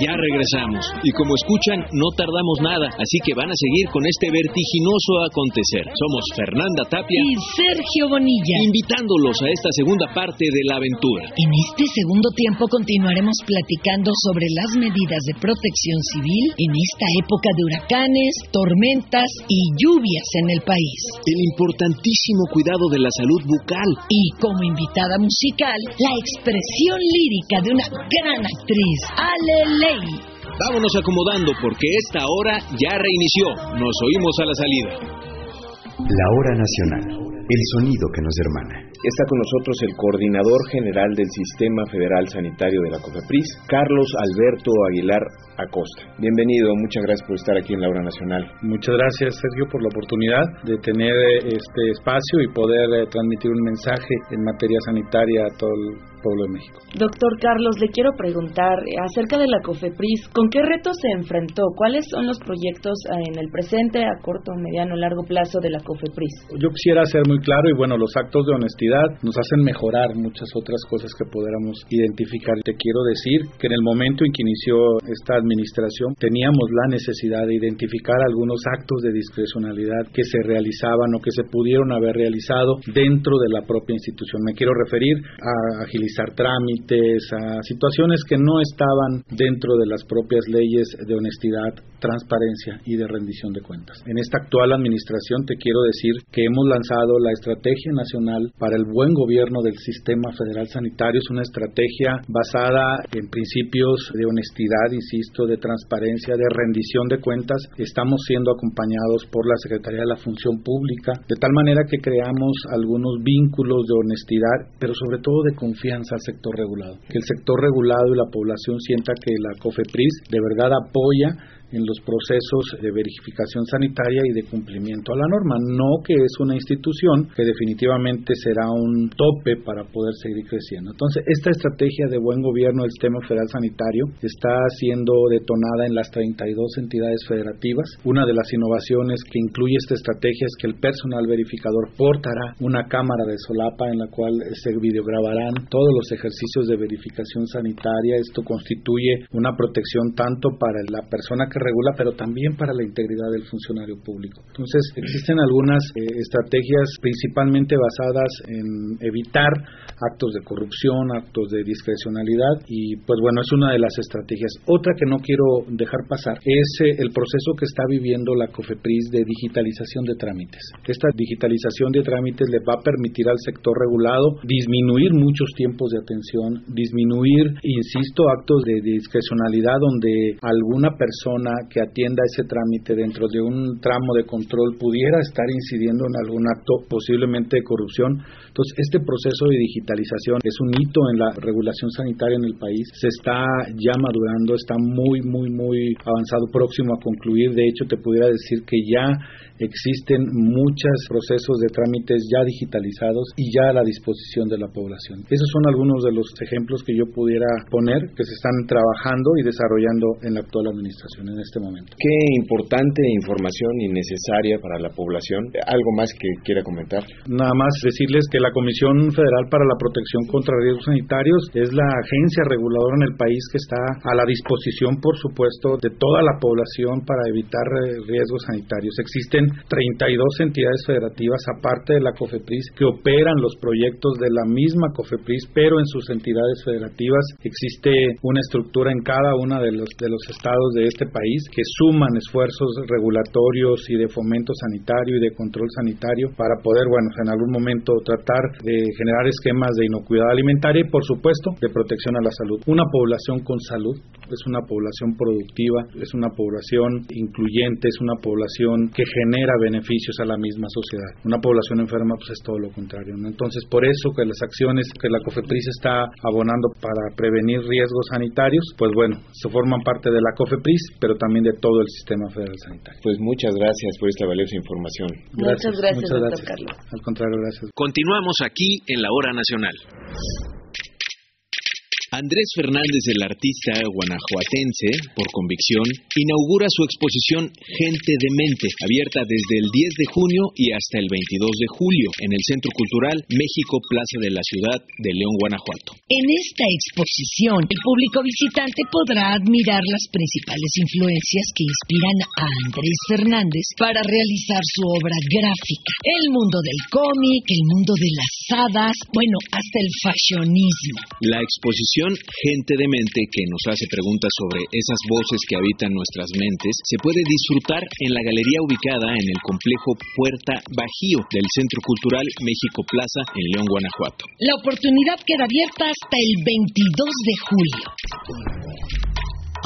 Ya regresamos y como escuchan no tardamos nada, así que van a seguir con este vertiginoso acontecer. Somos Fernanda Tapia y Sergio Bonilla, invitándolos a esta segunda parte de la aventura. En este segundo tiempo continuaremos platicando sobre las medidas de protección civil en esta época de huracanes, tormentas y lluvias en el país. El importantísimo cuidado de la salud bucal. Y como invitada musical, la expresión lírica de una gran actriz, Aleley. Vámonos acomodando porque esta hora ya reinició. Nos oímos a la salida. La hora nacional. El sonido que nos hermana. Está con nosotros el coordinador general del Sistema Federal Sanitario de la COFEPRIS, Carlos Alberto Aguilar Acosta. Bienvenido, muchas gracias por estar aquí en la Hora Nacional. Muchas gracias, Sergio, por la oportunidad de tener eh, este espacio y poder eh, transmitir un mensaje en materia sanitaria a todo el pueblo de México. Doctor Carlos, le quiero preguntar eh, acerca de la COFEPRIS, ¿con qué retos se enfrentó? ¿Cuáles son los proyectos en el presente, a corto, mediano, largo plazo de la COFEPRIS? Yo quisiera ser muy claro y bueno, los actos de honestidad nos hacen mejorar muchas otras cosas que pudiéramos identificar. Te quiero decir que en el momento en que inició esta administración teníamos la necesidad de identificar algunos actos de discrecionalidad que se realizaban o que se pudieron haber realizado dentro de la propia institución. Me quiero referir a agilizar trámites, a situaciones que no estaban dentro de las propias leyes de honestidad, transparencia y de rendición de cuentas. En esta actual administración te quiero decir que hemos lanzado la Estrategia Nacional para el Buen Gobierno del Sistema Federal Sanitario. Es una estrategia basada en principios de honestidad, insisto, de transparencia, de rendición de cuentas. Estamos siendo acompañados por la Secretaría de la Función Pública, de tal manera que creamos algunos vínculos de honestidad, pero sobre todo de confianza al sector regulado. Que el sector regulado y la población sienta que la COFEPRIS de verdad apoya en los procesos de verificación sanitaria y de cumplimiento a la norma. No que es una institución que definitivamente será un tope para poder seguir creciendo. Entonces, esta estrategia de buen gobierno del sistema federal sanitario está siendo detonada en las 32 entidades federativas. Una de las innovaciones que incluye esta estrategia es que el personal verificador portará una cámara de solapa en la cual se videograbarán todos los ejercicios de verificación sanitaria. Esto constituye una protección tanto para la persona que regula, pero también para la integridad del funcionario público. Entonces, existen algunas eh, estrategias principalmente basadas en evitar actos de corrupción, actos de discrecionalidad y pues bueno, es una de las estrategias. Otra que no quiero dejar pasar es eh, el proceso que está viviendo la COFEPRIS de digitalización de trámites. Esta digitalización de trámites le va a permitir al sector regulado disminuir muchos tiempos de atención, disminuir, insisto, actos de discrecionalidad donde alguna persona que atienda ese trámite dentro de un tramo de control pudiera estar incidiendo en algún acto posiblemente de corrupción. Entonces, este proceso de digitalización es un hito en la regulación sanitaria en el país. Se está ya madurando, está muy, muy, muy avanzado, próximo a concluir. De hecho, te pudiera decir que ya existen muchos procesos de trámites ya digitalizados y ya a la disposición de la población. Esos son algunos de los ejemplos que yo pudiera poner que se están trabajando y desarrollando en la actual administración en este momento. Qué importante información y necesaria para la población. ¿Algo más que quiera comentar? Nada más decirles que la Comisión Federal para la Protección contra Riesgos Sanitarios es la agencia reguladora en el país que está a la disposición, por supuesto, de toda la población para evitar eh, riesgos sanitarios. Existen 32 entidades federativas, aparte de la COFEPRIS, que operan los proyectos de la misma COFEPRIS, pero en sus entidades federativas existe una estructura en cada uno de los, de los estados de este país que suman esfuerzos regulatorios y de fomento sanitario y de control sanitario para poder, bueno, en algún momento tratar de generar esquemas de inocuidad alimentaria y, por supuesto, de protección a la salud. Una población con salud es una población productiva, es una población incluyente, es una población que genera beneficios a la misma sociedad. Una población enferma pues es todo lo contrario. Entonces, por eso que las acciones que la COFEPRIS está abonando para prevenir riesgos sanitarios, pues bueno, se forman parte de la COFEPRIS, pero también de todo el sistema federal sanitario. Pues muchas gracias por esta valiosa información. muchas gracias, doctor Carlos. Al contrario, gracias. Continuamos aquí en la Hora Nacional. Andrés Fernández, el artista guanajuatense, por convicción, inaugura su exposición Gente de Mente, abierta desde el 10 de junio y hasta el 22 de julio en el Centro Cultural México Plaza de la Ciudad de León, Guanajuato. En esta exposición, el público visitante podrá admirar las principales influencias que inspiran a Andrés Fernández para realizar su obra gráfica. El mundo del cómic, el mundo de las hadas, bueno, hasta el fashionismo. La exposición Gente de Mente, que nos hace preguntas sobre esas voces que habitan nuestras mentes, se puede disfrutar en la galería ubicada en el complejo Puerta Bajío del Centro Cultural México Plaza en León, Guanajuato. La oportunidad queda abierta hasta el 22 de julio.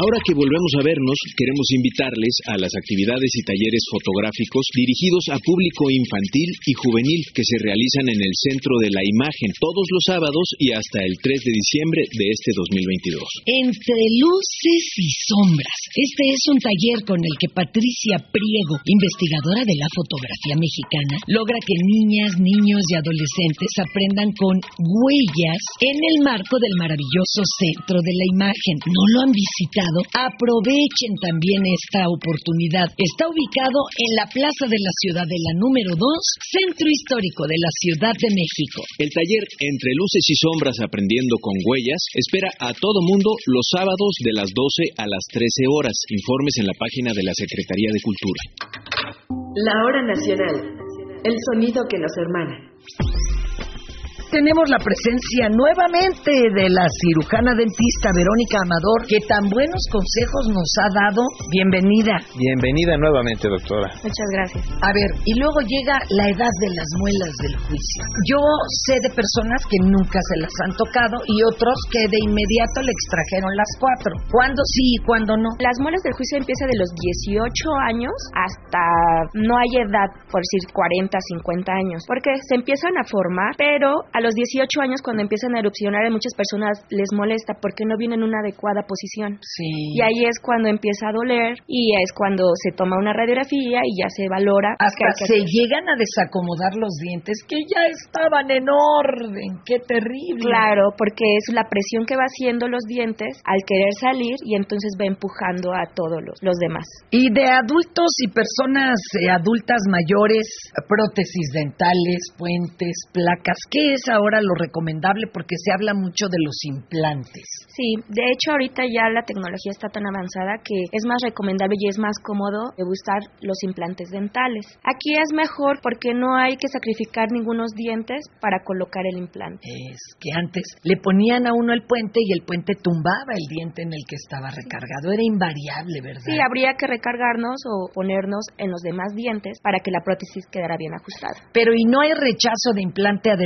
Ahora que volvemos a vernos, queremos invitarles a las actividades y talleres fotográficos dirigidos a público infantil y juvenil que se realizan en el Centro de la Imagen todos los sábados y hasta el 3 de diciembre de este 2022. Entre luces y sombras. Este es un taller con el que Patricia Priego, investigadora de la fotografía mexicana, logra que niñas, niños y adolescentes aprendan con huellas en el marco del maravilloso Centro de la Imagen. ¿No lo han visitado? Aprovechen también esta oportunidad. Está ubicado en la Plaza de la Ciudad de la número 2, Centro Histórico de la Ciudad de México. El taller Entre Luces y Sombras Aprendiendo con Huellas espera a todo mundo los sábados de las 12 a las 13 horas. Informes en la página de la Secretaría de Cultura. La hora nacional. El sonido que nos hermana tenemos la presencia nuevamente de la cirujana dentista Verónica Amador, que tan buenos consejos nos ha dado. Bienvenida. Bienvenida nuevamente, doctora. Muchas gracias. A ver, y luego llega la edad de las muelas del juicio. Yo sé de personas que nunca se las han tocado y otros que de inmediato le extrajeron las cuatro. ¿Cuándo sí y cuándo no? Las muelas del juicio empiezan de los 18 años hasta no hay edad, por decir 40, 50 años, porque se empiezan a formar, pero a los 18 años cuando empiezan a erupcionar a muchas personas les molesta porque no vienen en una adecuada posición. Sí. Y ahí es cuando empieza a doler y es cuando se toma una radiografía y ya se valora. Hasta se llegan a desacomodar los dientes que ya estaban en orden.¡Qué terrible! Claro, porque es la presión que va haciendo los dientes al querer salir y entonces va empujando a todos los, los demás. Y de adultos y personas eh, adultas mayores, prótesis dentales, puentes, placas, ¿qué es ahora lo recomendable porque se habla mucho de los implantes. Sí, de hecho ahorita ya la tecnología está tan avanzada que es más recomendable y es más cómodo usar los implantes dentales. Aquí es mejor porque no hay que sacrificar ningunos dientes para colocar el implante. Es que antes le ponían a uno el puente y el puente tumbaba el diente en el que estaba recargado. Era invariable, ¿verdad? Sí, habría que recargarnos o ponernos en los demás dientes para que la prótesis quedara bien ajustada. Pero ¿y no hay rechazo de implante a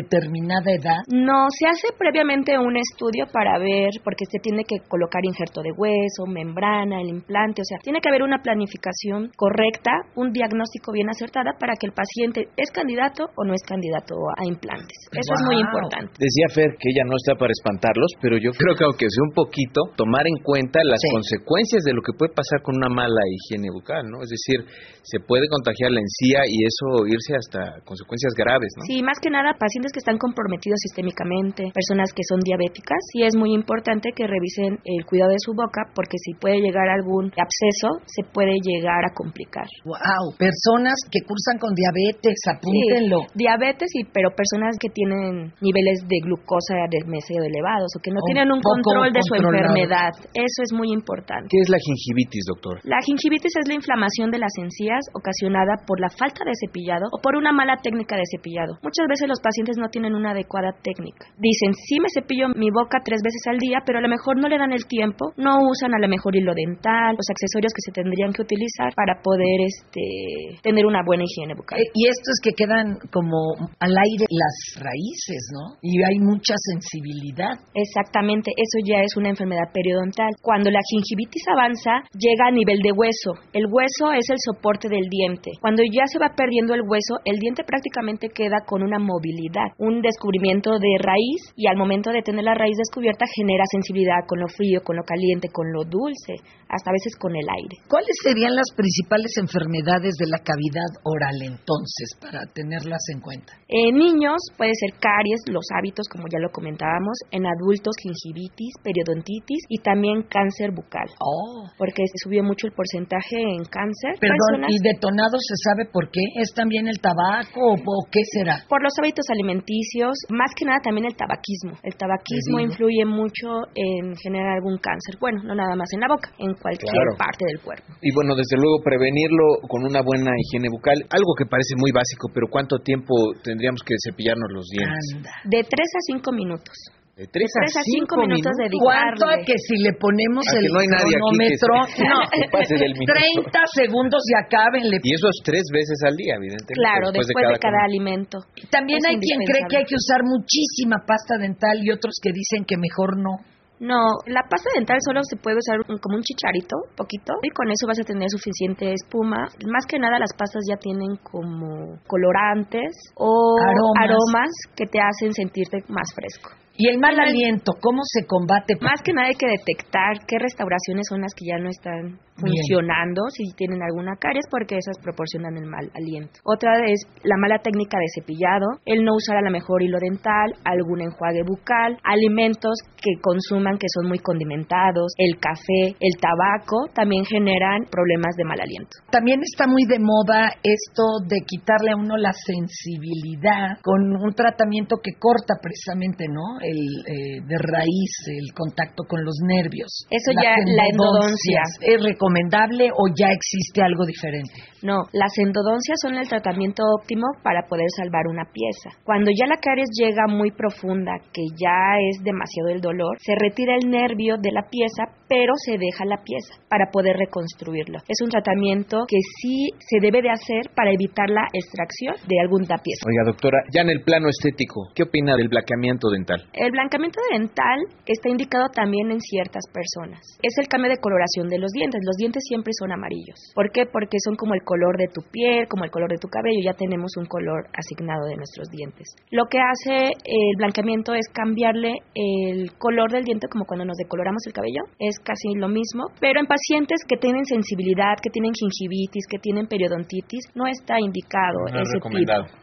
determinada edad? No, se hace previamente un estudio para ver, porque se tiene que colocar injerto de hueso, membrana, el implante, o sea, tiene que haber una planificación correcta, un diagnóstico bien acertada para que el paciente es candidato o no es candidato a implantes. Eso es muy importante. Decía Fer que ella no está para espantarlos, pero yo creo que aunque sea un poquito, tomar en cuenta las consecuencias de lo que puede pasar con una mala higiene bucal, ¿no? Es decir, se puede contagiar la encía y eso irse hasta consecuencias graves, ¿no? Sí, más que nada pacientes que están comprometidos sistémicamente, personas que son diabéticas, y es muy importante que revisen el cuidado de su boca porque si puede llegar algún absceso, se puede llegar a complicar. Wow, personas que cursan con diabetes, apúntenlo. diabetes y pero personas que tienen niveles de glucosa demasiado elevados o que no tienen un control de su enfermedad. Eso es muy importante. ¿Qué es la gingivitis, doctor? La gingivitis es la inflamación de las encías ocasionada por la falta de cepillado o por una mala técnica de cepillado. Muchas veces los pacientes no tienen una adecuada técnica. Dicen, sí me cepillo mi boca tres veces al día, pero a lo mejor no le dan el tiempo, no usan a lo mejor hilo dental, los accesorios que se tendrían que utilizar para poder este, tener una buena higiene bucal. Eh, y esto es que quedan como al aire las raíces, ¿no? Y hay mucha sensibilidad. Exactamente, eso ya es una enfermedad periodontal. Cuando la gingivitis avanza, llega a nivel de hueso. El hueso es el soporte del diente. Cuando ya se va perdiendo el hueso, el diente prácticamente queda con una movilidad, un desconocimiento descubrimiento de raíz y al momento de tener la raíz descubierta genera sensibilidad con lo frío, con lo caliente, con lo dulce, hasta a veces con el aire. ¿Cuáles serían las principales enfermedades de la cavidad oral entonces para tenerlas en cuenta? En niños puede ser caries, los hábitos como ya lo comentábamos, en adultos gingivitis, periodontitis y también cáncer bucal. Oh. Porque se subió mucho el porcentaje en cáncer. Perdón, ¿y detonado se sabe por qué? ¿Es también el tabaco o qué será? Por los hábitos alimenticios, más que nada también el tabaquismo. El tabaquismo influye mucho en generar algún cáncer. Bueno, no nada más en la boca, en cualquier parte del cuerpo. Y bueno, desde luego prevenirlo con una buena higiene bucal, algo que parece muy básico, pero ¿cuánto tiempo tendríamos que cepillarnos los dientes? De 3 a 5 minutos. De 3 a 5 minutos, de ¿Cuánto a que si le ponemos el no hay cronómetro? no, pase del 30 segundos y acábenle. Y eso es tres veces al día, evidentemente. Claro, después, de cada, alimento. También hay quien cree que hay que usar muchísima pasta dental y otros que dicen que mejor no. No, la pasta dental solo se puede usar como un chicharito, poquito, y con eso vas a tener suficiente espuma. Más que nada las pastas ya tienen como colorantes o aromas que te hacen sentirte más fresco. ¿Y el mal aliento, cómo se combate? Más que nada hay que detectar qué restauraciones son las que ya no están funcionando, si tienen alguna caries, porque esas proporcionan el mal aliento. Otra es la mala técnica de cepillado, el no usar a la mejor hilo dental, algún enjuague bucal, alimentos que consuman que son muy condimentados, el café, el tabaco, también generan problemas de mal aliento. También está muy de moda esto de quitarle a uno la sensibilidad con un tratamiento que corta precisamente, ¿no? El eh, de raíz, el contacto con los nervios. Eso ya, la endodoncia. Es recomendable o ya existe algo diferente? No, las endodoncias son el tratamiento óptimo para poder salvar una pieza. Cuando ya la caries llega muy profunda, que ya es demasiado el dolor, se retira el nervio de la pieza, pero se deja la pieza para poder reconstruirlo. Es un tratamiento que sí se debe de hacer para evitar la extracción de alguna pieza. Oiga, doctora, ya en el plano estético, ¿qué opina del blanqueamiento dental? El blanqueamiento dental está indicado también en ciertas personas. Es el cambio de coloración de los dientes. Los dientes siempre son amarillos. ¿Por qué? Porque son como el color de tu piel, como el color de tu cabello. Ya tenemos un color asignado de nuestros dientes. Lo que hace el blanqueamiento es cambiarle el color del diente, como cuando nos decoloramos el cabello. Es casi lo mismo, pero en pacientes que tienen sensibilidad, que tienen gingivitis, que tienen periodontitis, no está indicado no ese tipo.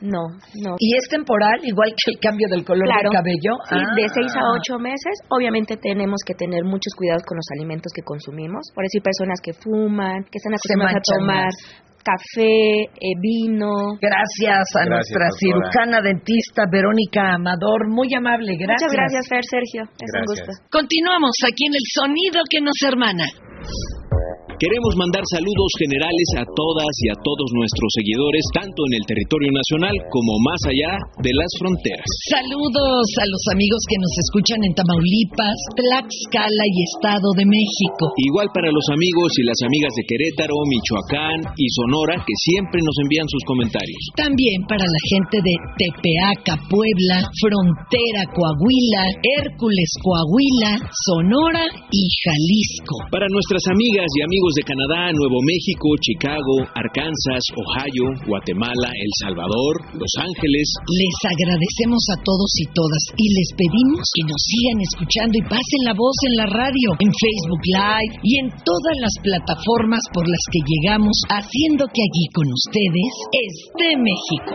No, no. ¿Y es temporal, igual que el cambio del color del cabello? Sí, de 6 a 8 meses. Obviamente tenemos que tener muchos cuidados con los alimentos que consumimos. Por decir, personas que fuman, que están acostumbradas a tomar café, eh, vino. Gracias a nuestra cirujana dentista Verónica Amador, muy amable, gracias. Muchas gracias, Fer Sergio, es un gusto. Continuamos aquí en el sonido que nos hermana. Queremos mandar saludos generales a todas y a todos nuestros seguidores, tanto en el territorio nacional como más allá de las fronteras. Saludos a los amigos que nos escuchan en Tamaulipas, Tlaxcala y Estado de México. Igual para los amigos y las amigas de Querétaro, Michoacán y Sonora que siempre nos envían sus comentarios. También para la gente de Tepeaca, Puebla, Frontera, Coahuila, Hércules, Coahuila, Sonora y Jalisco. Para nuestras amigas y amigos de Canadá, Nuevo México, Chicago, Arkansas, Ohio, Guatemala, El Salvador, Los Ángeles. Les agradecemos a todos y todas y les pedimos que nos sigan escuchando y pasen la voz en la radio, en Facebook Live y en todas las plataformas por las que llegamos, haciendo que aquí con ustedes esté México.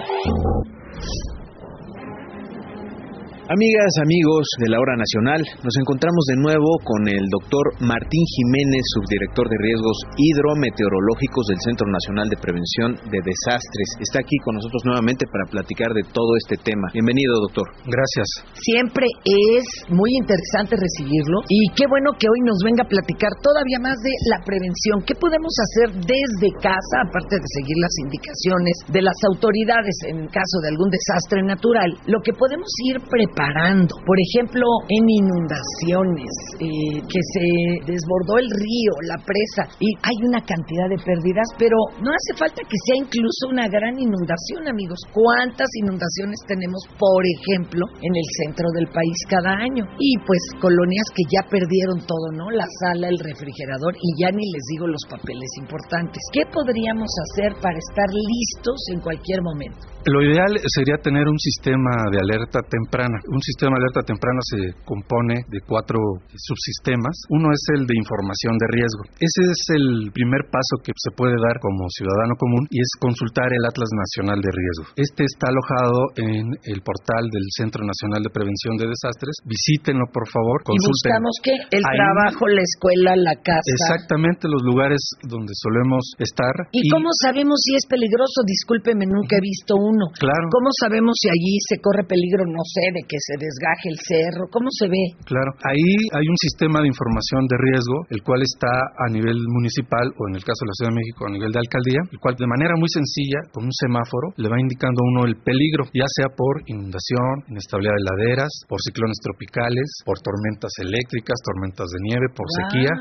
Amigas, amigos de la Hora Nacional, nos encontramos de nuevo con el doctor Martín Jiménez, subdirector de riesgos hidrometeorológicos del Centro Nacional de Prevención de Desastres. Está aquí con nosotros nuevamente para platicar de todo este tema. Bienvenido, doctor. Gracias. Siempre es muy interesante recibirlo y qué bueno que hoy nos venga a platicar todavía más de la prevención. ¿Qué podemos hacer desde casa, aparte de seguir las indicaciones de las autoridades en caso de algún desastre natural? Lo que podemos ir preparando preparando. Por ejemplo, en inundaciones, eh, que se desbordó el río, la presa, y hay una cantidad de pérdidas, pero no hace falta que sea incluso una gran inundación, amigos. ¿Cuántas inundaciones tenemos, por ejemplo, en el centro del país cada año? Y pues colonias que ya perdieron todo, ¿no? La sala, el refrigerador y ya ni les digo los papeles importantes. ¿Qué podríamos hacer para estar listos en cualquier momento? Lo ideal sería tener un sistema de alerta temprana. Un sistema de alerta temprana se compone de cuatro subsistemas. Uno es el de información de riesgo. Ese es el primer paso que se puede dar como ciudadano común y es consultar el Atlas Nacional de Riesgo. Este está alojado en el portal del Centro Nacional de Prevención de Desastres. Visítenlo, por favor. Consulten. Y buscamos que el trabajo, la escuela, la casa. Exactamente los lugares donde solemos estar. ¿Y, cómo sabemos si es peligroso? Discúlpeme, nunca he visto uno Claro. ¿Cómo sabemos si allí se corre peligro, no sé, de que se desgaje el cerro? ¿Cómo se ve? Claro. Ahí hay un sistema de información de riesgo, el cual está a nivel municipal o en el caso de la Ciudad de México a nivel de alcaldía, el cual de manera muy sencilla, con un semáforo, le va indicando a uno el peligro, ya sea por inundación, inestabilidad de laderas, por ciclones tropicales, por tormentas eléctricas, tormentas de nieve, por sequía,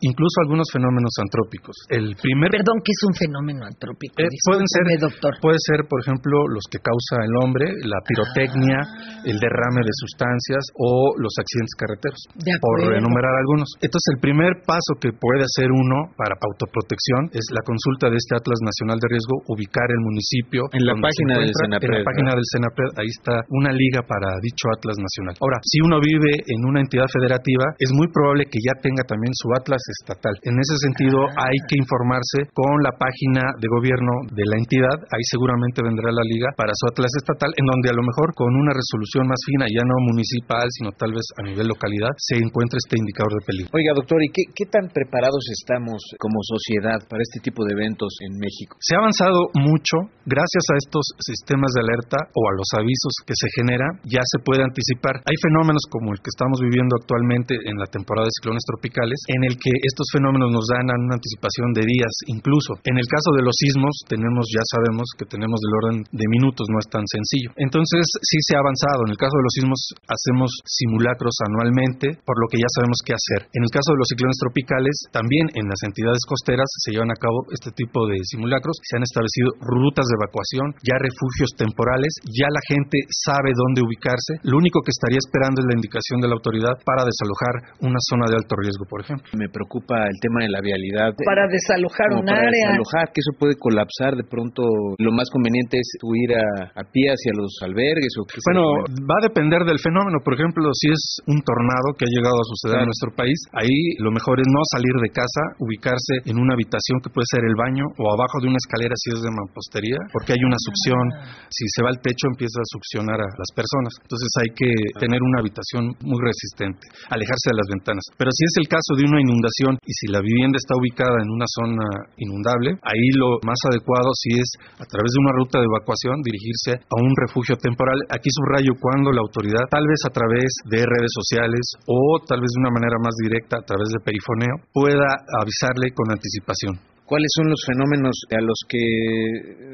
incluso algunos fenómenos antrópicos. El primer Perdón, ¿qué es un fenómeno antrópico? Eh, pueden ser, doctor. Puede ser, por ejemplo, los que causa el hombre, la pirotecnia, ah. el derrame de sustancias o los accidentes carreteros, por enumerar algunos. Entonces, el primer paso que puede hacer uno para autoprotección es la consulta de este Atlas Nacional de Riesgo, ubicar el municipio. En la página del En la página del Senapred, ahí está una liga para dicho Atlas Nacional. Ahora, si uno vive en una entidad federativa, es muy probable que ya tenga también su Atlas estatal. En ese sentido, ah. hay que informarse con la página de gobierno de la entidad, ahí seguramente vendrá la liga para su atlas estatal, en donde a lo mejor con una resolución más ya no municipal, sino tal vez a nivel localidad, se encuentre este indicador de peligro. Oiga, doctor, ¿y qué, qué tan preparados estamos como sociedad para este tipo de eventos en México? Se ha avanzado mucho gracias a estos sistemas de alerta o a los avisos que se generan, ya se puede anticipar. Hay fenómenos como el que estamos viviendo actualmente en la temporada de ciclones tropicales, en el que estos fenómenos nos dan una anticipación de días incluso. En el caso de los sismos, tenemos, ya sabemos que tenemos del orden de minutos, no es tan sencillo. Entonces, sí se ha avanzado. En el caso de los sismos, hacemos simulacros anualmente, por lo que ya sabemos qué hacer. En el caso de los ciclones tropicales, también en las entidades costeras se llevan a cabo este tipo de simulacros. Se han establecido rutas de evacuación, ya refugios temporales, ya la gente sabe dónde ubicarse. Lo único que estaría esperando es la indicación de la autoridad para desalojar una zona de alto riesgo, por ejemplo. Me preocupa el tema de la vialidad. Para desalojar un para área. Desalojar, que eso puede colapsar de pronto. Lo más conveniente es ir a, pie hacia los albergues o Bueno, va a depender del fenómeno. Por ejemplo, si es un tornado que ha llegado a suceder en nuestro país, ahí lo mejor es no salir de casa, ubicarse en una habitación que puede ser el baño o abajo de una escalera si es de mampostería, porque hay una succión. Ah. Si se va al techo empieza a succionar a las personas. Entonces hay que tener una habitación muy resistente, alejarse de las ventanas. Pero si es el caso de una inundación y si la vivienda está ubicada en una zona inundable, ahí lo más adecuado sí es a través de una ruta de evacuación dirigirse a un refugio temporal. Aquí subrayo cuando la autoridad, tal vez a través de redes sociales o tal vez de una manera más directa a través de perifoneo, pueda avisarle con anticipación. ¿Cuáles son los fenómenos a los que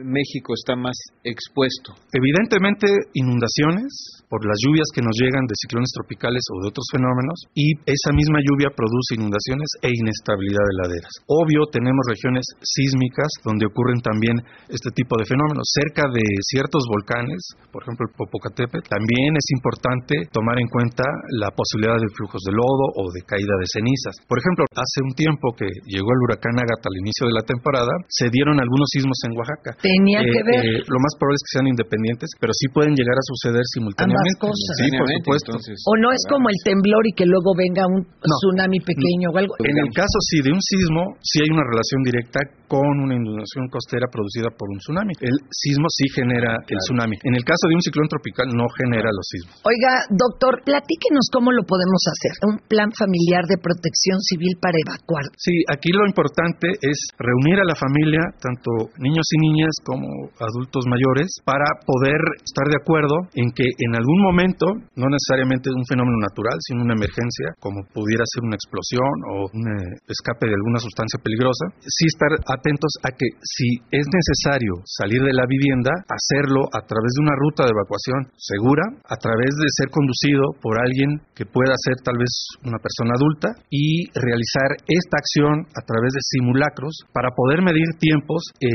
México está más expuesto? Evidentemente, inundaciones por las lluvias que nos llegan de ciclones tropicales o de otros fenómenos y esa misma lluvia produce inundaciones e inestabilidad de laderas. Obvio, tenemos regiones sísmicas donde ocurren también este tipo de fenómenos. Cerca de ciertos volcanes, por ejemplo el Popocatépetl, también es importante tomar en cuenta la posibilidad de flujos de lodo o de caída de cenizas. Por ejemplo, hace un tiempo que llegó el huracán Agatha al inicio de la temporada, se dieron algunos sismos en Oaxaca. Tenía que eh, ver. Eh, lo más probable es que sean independientes, pero sí pueden llegar a suceder simultáneamente. Ambas cosas. Sí, por supuesto. o no es como el temblor y que luego venga un tsunami pequeño o algo. En el caso sí de un sismo, sí hay una relación directa con una inundación costera producida por un tsunami. El sismo sí genera el tsunami. En el caso de un ciclón tropical no genera los sismos. Oiga, doctor, platíquenos cómo lo podemos hacer. Un plan familiar de protección civil para evacuar. Sí, aquí lo importante es reunir a la familia, tanto niños y niñas como adultos mayores, para poder estar de acuerdo en que en algún momento, no necesariamente un fenómeno natural, sino una emergencia, como pudiera ser una explosión o un eh, escape de alguna sustancia peligrosa, sí estar atentos a que si es necesario salir de la vivienda, hacerlo a través de una ruta de evacuación segura, a través de ser conducido por alguien que pueda ser tal vez una persona adulta y realizar esta acción a través de simulacros para poder medir tiempos eh,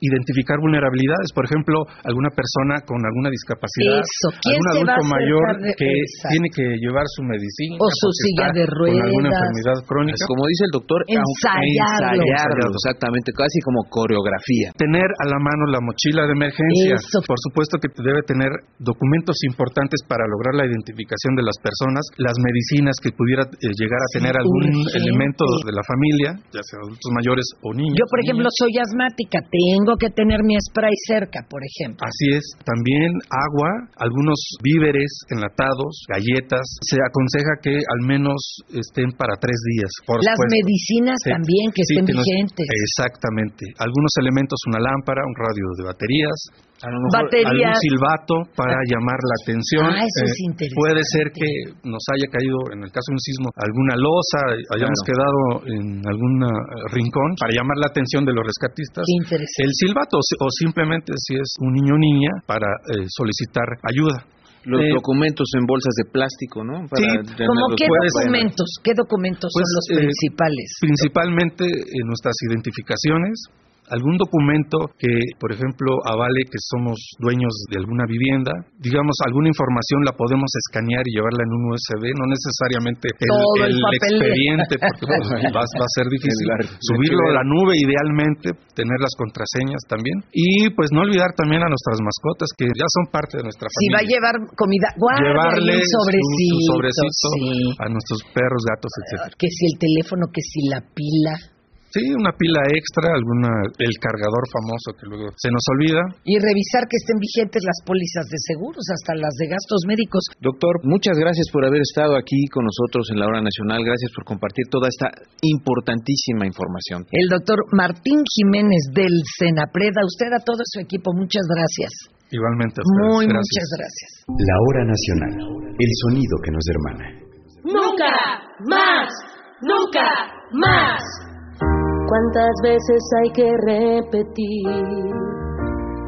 identificar vulnerabilidades, por ejemplo, alguna persona con alguna discapacidad, algún adulto mayor que tiene que llevar su medicina o su silla de ruedas, con alguna enfermedad crónica. como dice el doctor, ensayarlo. ensayarlo, exactamente, casi como coreografía. Tener a la mano la mochila de emergencia, por supuesto que debe tener documentos importantes para lograr la identificación de las personas, las medicinas que pudiera eh, llegar a tener algún elemento de la familia, ya sea adultos mayores o niños. Yo, por ejemplo, soy asmática, tengo que tener mi spray cerca, por ejemplo. Así es. También agua, algunos víveres enlatados, galletas. Se aconseja que al menos estén para tres días. Por Las medicinas también que estén vigentes. exactamente. Algunos elementos, una lámpara, un radio de baterías, a lo mejor algún silbato para llamar la atención. Ah, eso es eh, puede ser que nos haya caído, en el caso de un sismo, alguna losa, hayamos quedado en algún rincón para llamar la atención de los rescatistas. El silbato o simplemente si es un niño o niña para eh, solicitar ayuda los eh, documentos en bolsas de plástico, ¿no? sí, ¿Cómo qué documentos? ¿Qué documentos son pues, los principales? principalmente nuestras identificaciones, algún documento que, por ejemplo, avale que somos dueños de alguna vivienda, digamos, alguna información la podemos escanear y llevarla en un USB, no necesariamente el, expediente, porque pues, va, a ser difícil subirlo a la nube idealmente, tener las contraseñas también, y pues no olvidar también a nuestras mascotas que ya son parte de nuestra familia. Si va a llevar comida, llevarle un sobrecito, sobrecito a nuestros perros, gatos, etcétera. Que si el teléfono, que si la pila. Sí, una pila extra, alguna el cargador famoso que luego se nos olvida. Y revisar que estén vigentes las pólizas de seguros, hasta las de gastos médicos. Doctor, muchas gracias por haber estado aquí con nosotros en la hora nacional. Gracias por compartir toda esta importantísima información. El doctor Martín Jiménez del Senapreda, usted a todo su equipo, muchas gracias. Igualmente. Muy, muchas gracias. La hora nacional, el sonido que nos hermana. Nunca más, nunca más. ¿Cuántas veces hay que repetir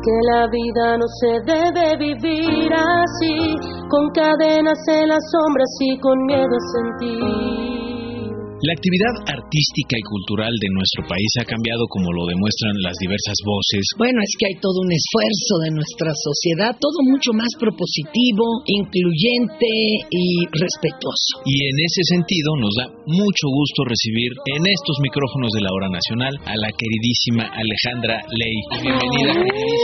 que la vida no se debe vivir así, con cadenas en las sombras y con miedo a sentir? La actividad artística y cultural de nuestro país ha cambiado como lo demuestran las diversas voces. Bueno, es que hay todo un esfuerzo de nuestra sociedad, todo mucho más propositivo, incluyente y respetuoso. Y en ese sentido nos da mucho gusto recibir en estos micrófonos de la hora nacional a la queridísima Alejandra Ley. Bienvenida.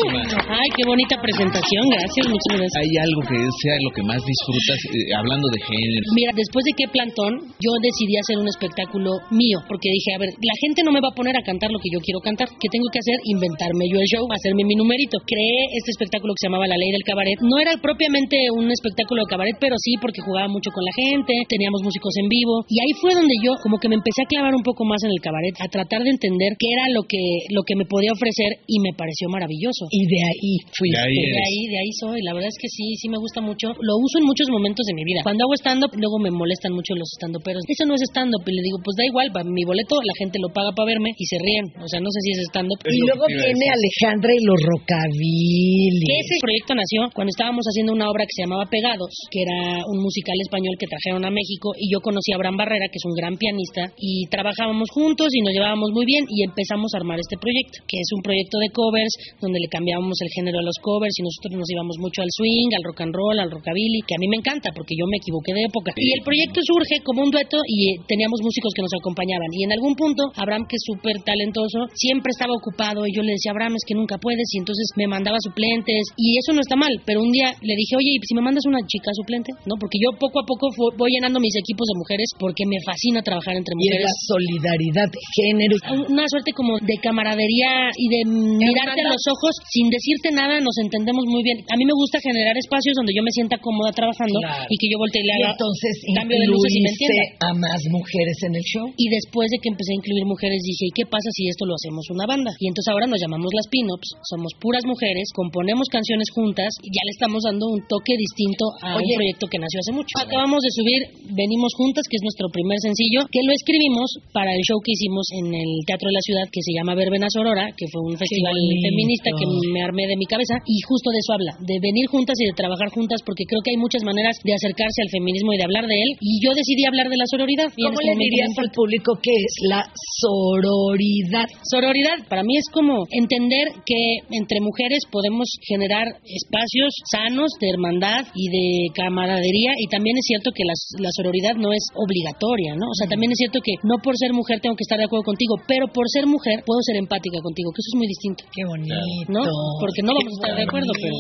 Ay, qué bonita presentación, gracias, muchas gracias. ¿Hay algo que sea lo que más disfrutas eh, hablando de género? Mira, después de qué plantón, yo decidí hacer un espectáculo espectáculo mío, porque dije, a ver, la gente no me va a poner a cantar lo que yo quiero cantar, ¿qué tengo que hacer? Inventarme yo el show, hacerme mi numerito. Creé este espectáculo que se llamaba La Ley del Cabaret. No era propiamente un espectáculo de cabaret, pero sí porque jugaba mucho con la gente, teníamos músicos en vivo, y ahí fue donde yo como que me empecé a clavar un poco más en el cabaret, a tratar de entender qué era lo que, lo que me podía ofrecer, y me pareció maravilloso. Y de ahí fui. De ahí, de ahí, soy. La verdad es que sí, sí me gusta mucho. Lo uso en muchos momentos de mi vida. Cuando hago stand-up, luego me molestan mucho los stand-uperos. Eso no es stand-up, le digo, pues da igual, mi boleto la gente lo paga para verme y se ríen. O sea, no sé si es stand-up. Y luego viene Alejandra y los rockabilly. Ese proyecto nació cuando estábamos haciendo una obra que se llamaba Pegados, que era un musical español que trajeron a México y yo conocí a Abraham Barrera, que es un gran pianista, y trabajábamos juntos y nos llevábamos muy bien y empezamos a armar este proyecto, que es un proyecto de covers donde le cambiábamos el género a los covers y nosotros nos íbamos mucho al swing, al rock and roll, al rockabilly, que a mí me encanta porque yo me equivoqué de época. Y el proyecto surge como un dueto y eh, teníamos músicos que nos acompañaban. Y en algún punto, Abraham, que es súper talentoso, siempre estaba ocupado y yo le decía, Abraham, es que nunca puedes. Y entonces me mandaba suplentes. Y eso no está mal. Pero un día le dije, oye, ¿y si me mandas una chica suplente? ¿No? Porque yo poco a poco voy llenando mis equipos de mujeres porque me fascina trabajar entre mujeres. Y la solidaridad de género. Una suerte como de camaradería y de mirarte a los ojos sin decirte nada nos entendemos muy bien. A mí me gusta generar espacios donde yo me sienta cómoda trabajando y que yo voltee y le haga entonces cambio de luces y me entienda. a más mujeres en el show. Y después de que empecé a incluir mujeres dije, ¿y qué pasa si esto lo hacemos una banda? Y entonces ahora nos llamamos las pin-ups, somos puras mujeres, componemos canciones juntas y ya le estamos dando un toque distinto a un proyecto que nació hace mucho. Acabamos de subir Venimos Juntas, que es nuestro primer sencillo, que lo escribimos para el show que hicimos en el Teatro de la Ciudad que se llama Verbena Sorora, que fue un festival feminista que me armé de mi cabeza y justo de eso habla, de venir juntas y de trabajar juntas porque creo que hay muchas maneras de acercarse al feminismo y de hablar de él y yo decidí hablar de la sororidad. ¿Cómo le dirías al público qué es la sororidad? Sororidad para mí es como entender que entre mujeres podemos generar espacios sanos de hermandad y de camaradería y también es cierto que las, la sororidad no es obligatoria, ¿no? O sea, también es cierto que no por ser mujer tengo que estar de acuerdo contigo, pero por ser mujer puedo ser empática contigo, que eso es muy distinto. Qué bonito. ¿No? Porque no vamos a estar de acuerdo, pero...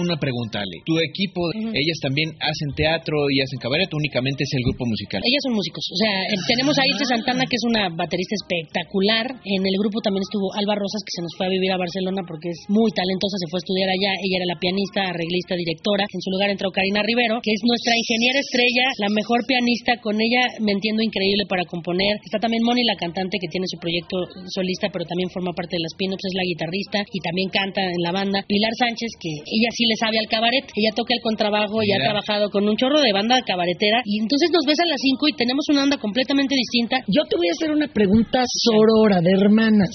Una pregunta, Ale. Tu equipo, ellas también hacen teatro y hacen cabaret, únicamente es el grupo musical. Ellas son músicos. O sea, eh, tenemos a Ilse Santana, que es una baterista espectacular. En el grupo también estuvo Alba Rosas, que se nos fue a vivir a Barcelona porque es muy talentosa, se fue a estudiar allá. Ella era la pianista, arreglista, directora. En su lugar entró Karina Rivero, que es nuestra ingeniera estrella, la mejor pianista. Con ella me entiendo increíble para componer. Está también Moni, la cantante, que tiene su proyecto solista, pero también forma parte de las Pinups, es la guitarrista y también canta en la banda. Pilar Sánchez, que ella sí le sabe al cabaret. Ella toca el contrabajo y ha trabajado con un chorro de banda cabaretera. Y entonces nos ves a las 5 y tenemos una onda completamente distinta. Yo te voy a hacer una pregunta sorora de hermanas.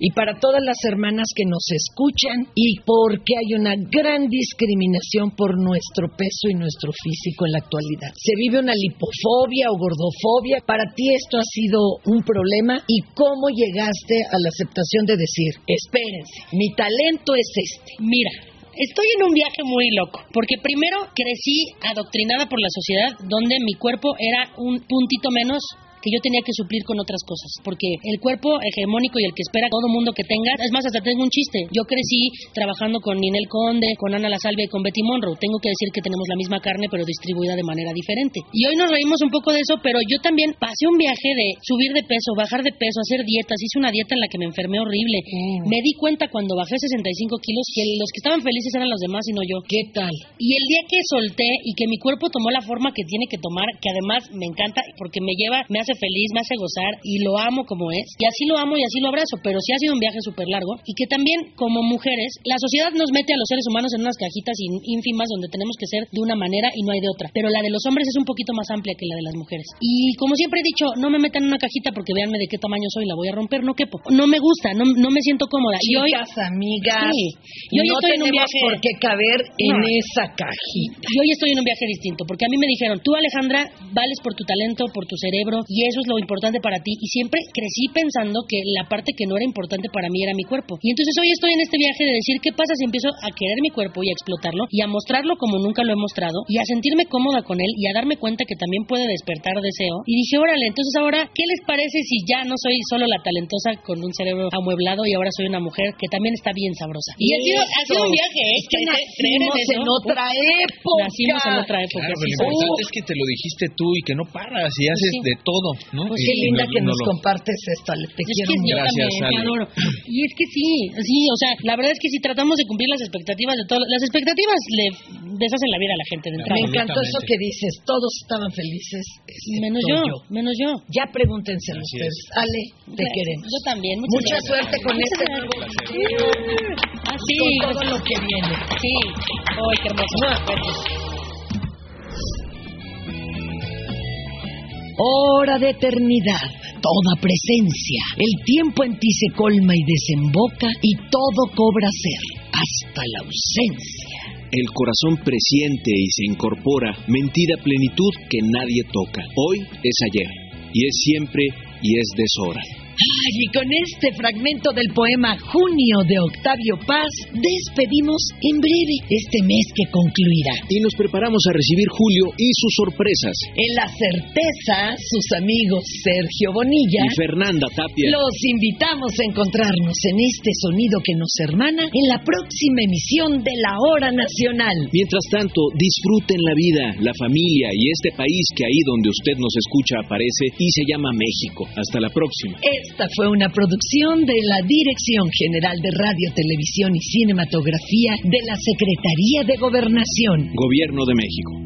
Y para todas las hermanas que nos escuchan y porque hay una gran discriminación por nuestro peso y nuestro físico en la actualidad. Se vive una lipofobia o gordofobia. Para ti esto ha sido un problema y cómo llegaste a la aceptación de decir, espérense, mi talento es este. Mira, Estoy en un viaje muy loco, porque primero crecí adoctrinada por la sociedad donde mi cuerpo era un puntito menos que yo tenía que suplir con otras cosas, porque el cuerpo hegemónico y el que espera todo mundo que tenga, es más, hasta tengo un chiste. Yo crecí trabajando con Ninel Conde, con Ana La Salve y con Betty Monroe. Tengo que decir que tenemos la misma carne, pero distribuida de manera diferente. Y hoy nos reímos un poco de eso, pero yo también pasé un viaje de subir de peso, bajar de peso, hacer dietas. Hice una dieta en la que me enfermé horrible. Mm. Me di cuenta cuando bajé 65 kilos que los que estaban felices eran los demás y no yo. ¿Qué tal? Y el día que solté y que mi cuerpo tomó la forma que tiene que tomar, que además me encanta porque me lleva, me hace feliz, me hace gozar y lo amo como es. Y así lo amo y así lo abrazo, pero sí ha sido un viaje súper largo y que también como mujeres, la sociedad nos mete a los seres humanos en unas cajitas ínfimas donde tenemos que ser de una manera y no hay de otra. Pero la de los hombres es un poquito más amplia que la de las mujeres. Y como siempre he dicho, no me metan en una cajita porque véanme de qué tamaño soy, la voy a romper, no quepo. No me gusta, no, no me siento cómoda. y hoy, amigas, sí, y hoy no estoy en un tenemos viaje... por qué caber en No. esa cajita. Y hoy estoy en un viaje distinto, porque a mí me dijeron, tú Alejandra, vales por tu talento, por tu cerebro, y eso es lo importante para ti. Y siempre crecí pensando que la parte que no era importante para mí era mi cuerpo. Y entonces hoy estoy en este viaje de decir, ¿qué pasa si empiezo a querer mi cuerpo y a explotarlo y a mostrarlo como nunca lo he mostrado y a sentirme cómoda con él y a darme cuenta que también puede despertar deseo? Y dije, órale, entonces ahora, ¿qué les parece si ya no soy solo la talentosa con un cerebro amueblado y ahora soy una mujer que también está bien sabrosa? Y ha sido, ha sido un viaje, ¿eh? Es que en nacimos en otra época. Nacimos en otra época. Claro, sí, pero lo sí. importante es que te lo dijiste tú y que no paras y haces sí. de todo, ¿no? Pues Y qué linda no- que no nos lo- compartes esto, Ale, te Es quiero que mucho. yo Gracias, también, Ale. te adoro. Y es que sí, sí, o sea, la verdad es que si tratamos de cumplir las expectativas de todos, las expectativas le deshacen la vida a la gente de entrada. Me encantó eso que dices, todos estaban felices. excepto Menos yo, menos yo. Ya pregúntenselo ustedes. Ale, te queremos. Yo también. Muchas Mucha gracias. suerte con Muchas este gracias. nuevo Ah, sí. con todo lo que viene. Sí. Ay, qué hermoso. Hora de eternidad, toda presencia. El tiempo en ti se colma y desemboca y todo cobra ser, hasta la ausencia. El corazón presiente y se incorpora, mentira plenitud que nadie toca. Hoy es ayer, y es siempre, y es deshora. Ay, y con este fragmento del poema Junio de Octavio Paz, despedimos en breve este mes que concluirá. Y nos preparamos a recibir Julio y sus sorpresas. En la certeza, sus amigos Sergio Bonilla Y Fernanda Tapia. los invitamos a encontrarnos en este sonido que nos hermana en la próxima emisión de la Hora Nacional. Mientras tanto, disfruten la vida, la familia y este país que ahí donde usted nos escucha aparece y se llama México. Hasta la próxima. Esta fue una producción de la Dirección General de Radio, Televisión y Cinematografía de la Secretaría de Gobernación. Gobierno de México.